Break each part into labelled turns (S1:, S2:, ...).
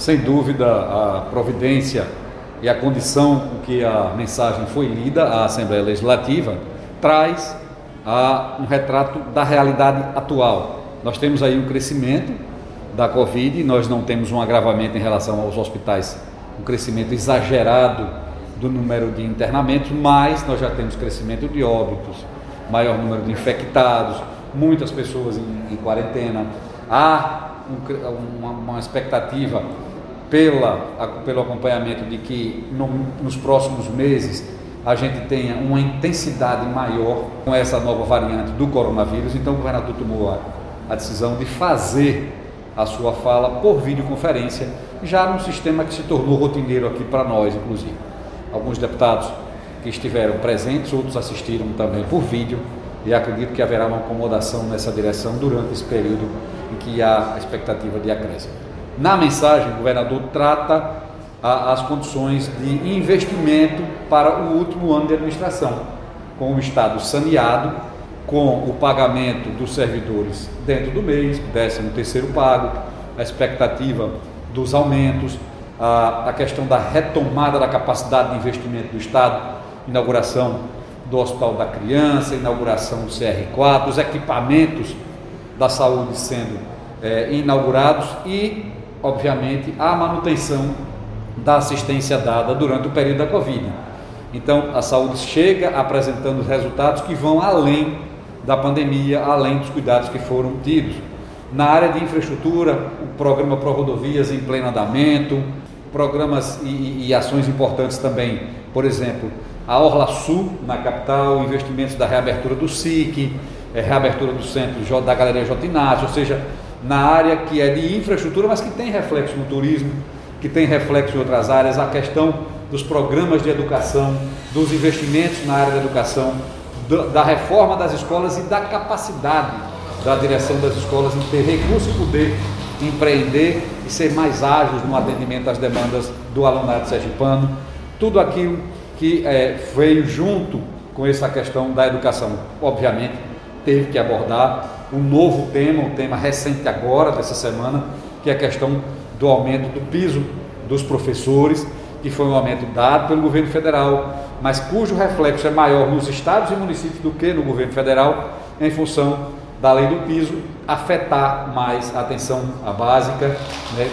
S1: Sem dúvida, a providência e a condição com que a mensagem foi lida à Assembleia Legislativa traz a, um retrato da realidade atual. Nós temos aí um crescimento da Covid, nós não temos um agravamento em relação aos hospitais, um crescimento exagerado do número de internamentos, mas nós já temos crescimento de óbitos, maior número de infectados, muitas pessoas em, em quarentena. Há um, uma, uma, expectativa pela, pelo acompanhamento de que no, nos próximos meses a gente tenha uma intensidade maior com essa nova variante do coronavírus. Então o governador tomou a, a decisão de fazer a sua fala por videoconferência, já num sistema que se tornou rotineiro aqui para nós, inclusive. Alguns deputados que estiveram presentes, outros assistiram também por vídeo, e acredito que haverá uma acomodação nessa direção durante esse período em que há a expectativa de acréscimo. Na mensagem, o governador trata a, as condições de investimento para o último ano de administração, com o Estado saneado, com o pagamento dos servidores dentro do mês, 13 terceiro pago, a expectativa dos aumentos, a, a questão da retomada da capacidade de investimento do Estado, inauguração do Hospital da Criança, inauguração do CR4, os equipamentos da saúde sendo é, inaugurados e, obviamente, a manutenção da assistência dada durante o período da Covid. Então, a saúde chega apresentando resultados que vão além da pandemia, além dos cuidados que foram tidos. Na área de infraestrutura, o programa Pro Rodovias em pleno andamento, programas e, e ações importantes também, por exemplo, a Orla Sul na capital, investimentos da reabertura do SIC, é, reabertura do centro da Galeria J. Inácio, ou seja, na área que é de infraestrutura, mas que tem reflexo no turismo, que tem reflexo em outras áreas, a questão dos programas de educação, dos investimentos na área da educação, da reforma das escolas e da capacidade da direção das escolas em ter recurso e poder empreender e ser mais ágeis no atendimento às demandas do alunado sergipano. Tudo aquilo que é, veio junto com essa questão da educação. Obviamente, teve que abordar um novo tema, um tema recente agora, dessa semana, que é a questão do aumento do piso dos professores, que foi um aumento dado pelo governo federal, mas cujo reflexo é maior nos estados e municípios do que no governo federal, em função da lei do piso afetar mais a atenção básica né,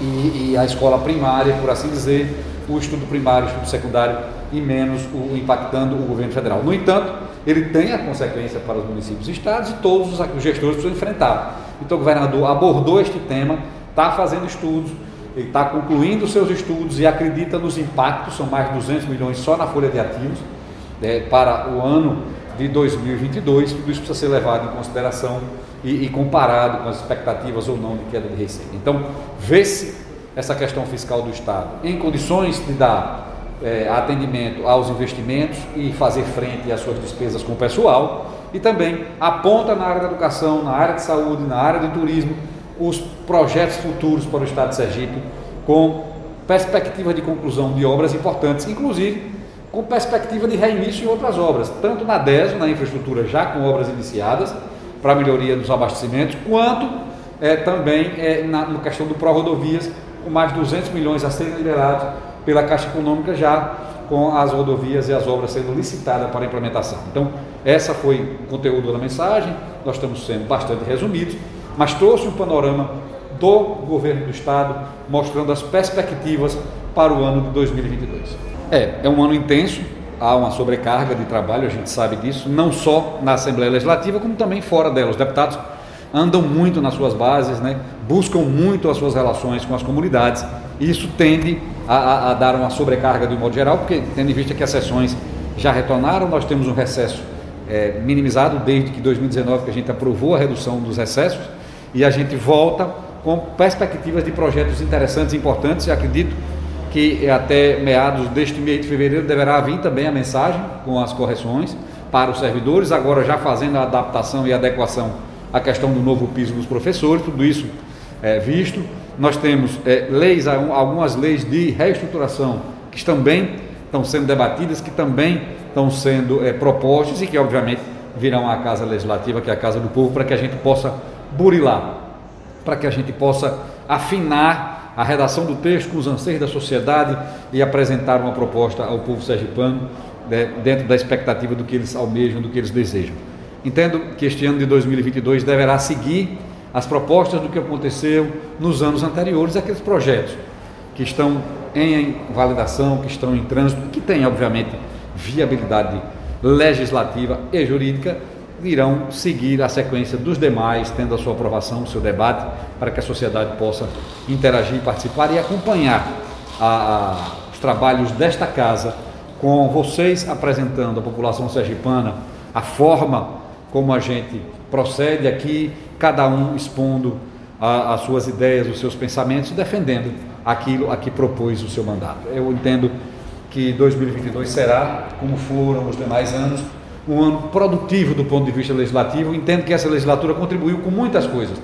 S1: e, e a escola primária, por assim dizer, o estudo primário, o estudo secundário e menos o impactando o governo federal. No entanto, ele tem a consequência para os municípios e estados e todos os gestores precisam enfrentar. Então o governador abordou este tema, está fazendo estudos, ele está concluindo seus estudos e acredita nos impactos, são mais de 200 milhões só na folha de ativos, né, para o ano de 2022, tudo isso precisa ser levado em consideração e, e comparado com as expectativas ou não de queda de receita. Então, vê-se essa questão fiscal do Estado em condições de dar é, atendimento aos investimentos e fazer frente às suas despesas com o pessoal, e também aponta na área da educação, na área de saúde, na área de turismo, os projetos futuros para o Estado de Sergipe, com perspectiva de conclusão de obras importantes, inclusive com perspectiva de reinício em outras obras, tanto na DESO, na infraestrutura já com obras iniciadas, para melhoria dos abastecimentos, quanto é, também é, na, na questão do Pró-Rodovias, com mais de 200 milhões a serem liberados pela Caixa Econômica já com as rodovias e as obras sendo licitadas para implementação. Então, essa foi o conteúdo da mensagem, nós estamos sendo bastante resumidos, mas trouxe um panorama do governo do Estado, mostrando as perspectivas para o ano de 2022. É, é um ano intenso, há uma sobrecarga de trabalho, a gente sabe disso, não só na Assembleia Legislativa, como também fora dela. Os deputados andam muito nas suas bases, né? buscam muito as suas relações com as comunidades. E isso tende a, a, a, dar uma sobrecarga de um modo geral, porque tendo em vista que as sessões já retornaram, nós temos um recesso é, minimizado desde que 2019 que a gente aprovou a redução dos recessos e a gente volta com perspectivas de projetos interessantes e importantes e acredito que até meados deste mês de fevereiro deverá vir também a mensagem com as correções para os servidores, agora já fazendo a adaptação e adequação à questão do novo piso dos professores, tudo isso é, visto. Nós temos é, leis, algumas leis de reestruturação que também estão sendo debatidas, que também estão sendo é, propostas e que, obviamente, virão à Casa Legislativa, que é a Casa do Povo, para que a gente possa burilar, para que a gente possa afinar a redação do texto com os anseios da sociedade e apresentar uma proposta ao povo sergipano né, dentro da expectativa do que eles almejam, do que eles desejam. Entendo que este ano de 2022 deverá seguir as propostas do que aconteceu nos anos anteriores, aqueles projetos que estão em validação, que estão em trânsito, que têm, obviamente, viabilidade legislativa e jurídica, irão seguir a sequência dos demais, tendo a sua aprovação, o seu debate, para que a sociedade possa interagir, participar e acompanhar a, a, os trabalhos desta casa, com vocês apresentando à população sergipana a forma como a gente procede aqui, cada um expondo as suas ideias, os seus pensamentos, defendendo aquilo a que propôs o seu mandato. Eu entendo que 2022 será, como foram os demais anos, um ano produtivo do ponto de vista legislativo. Entendo que essa legislatura contribuiu com muitas coisas.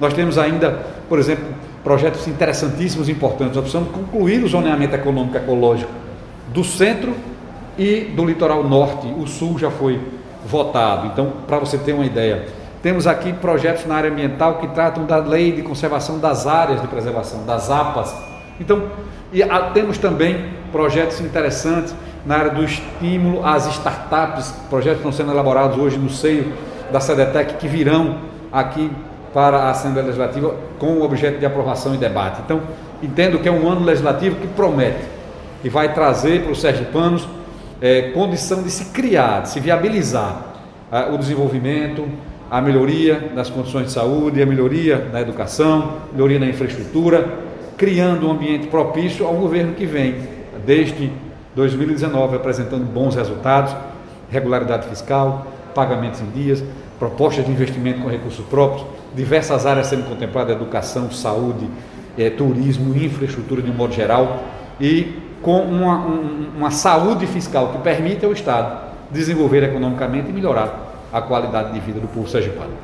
S1: Nós temos ainda, por exemplo, projetos interessantíssimos, importantes. Nós precisamos concluir o zoneamento econômico ecológico do centro e do litoral norte. O sul já foi votado. Então, para você ter uma ideia, temos aqui projetos na área ambiental que tratam da lei de conservação das áreas de preservação, das APAS. Então, e temos também projetos interessantes na área do estímulo às startups, projetos que estão sendo elaborados hoje no seio da SEDETEC que virão aqui para a Assembleia Legislativa com o objeto de aprovação e debate. Então, entendo que é um ano legislativo que promete e vai trazer para os sergipanos é, condição de se criar, de se viabilizar o desenvolvimento, a melhoria das condições de saúde, a melhoria da educação, melhoria da infraestrutura, criando um ambiente propício ao governo que vem, desde 2019, apresentando bons resultados, regularidade fiscal, pagamentos em dias, propostas de investimento com recursos próprios, diversas áreas sendo contempladas, educação, saúde, é, turismo, infraestrutura de um modo geral, e com uma, um, uma saúde fiscal que permite ao Estado desenvolver economicamente e melhorar a qualidade de vida do povo sergipano.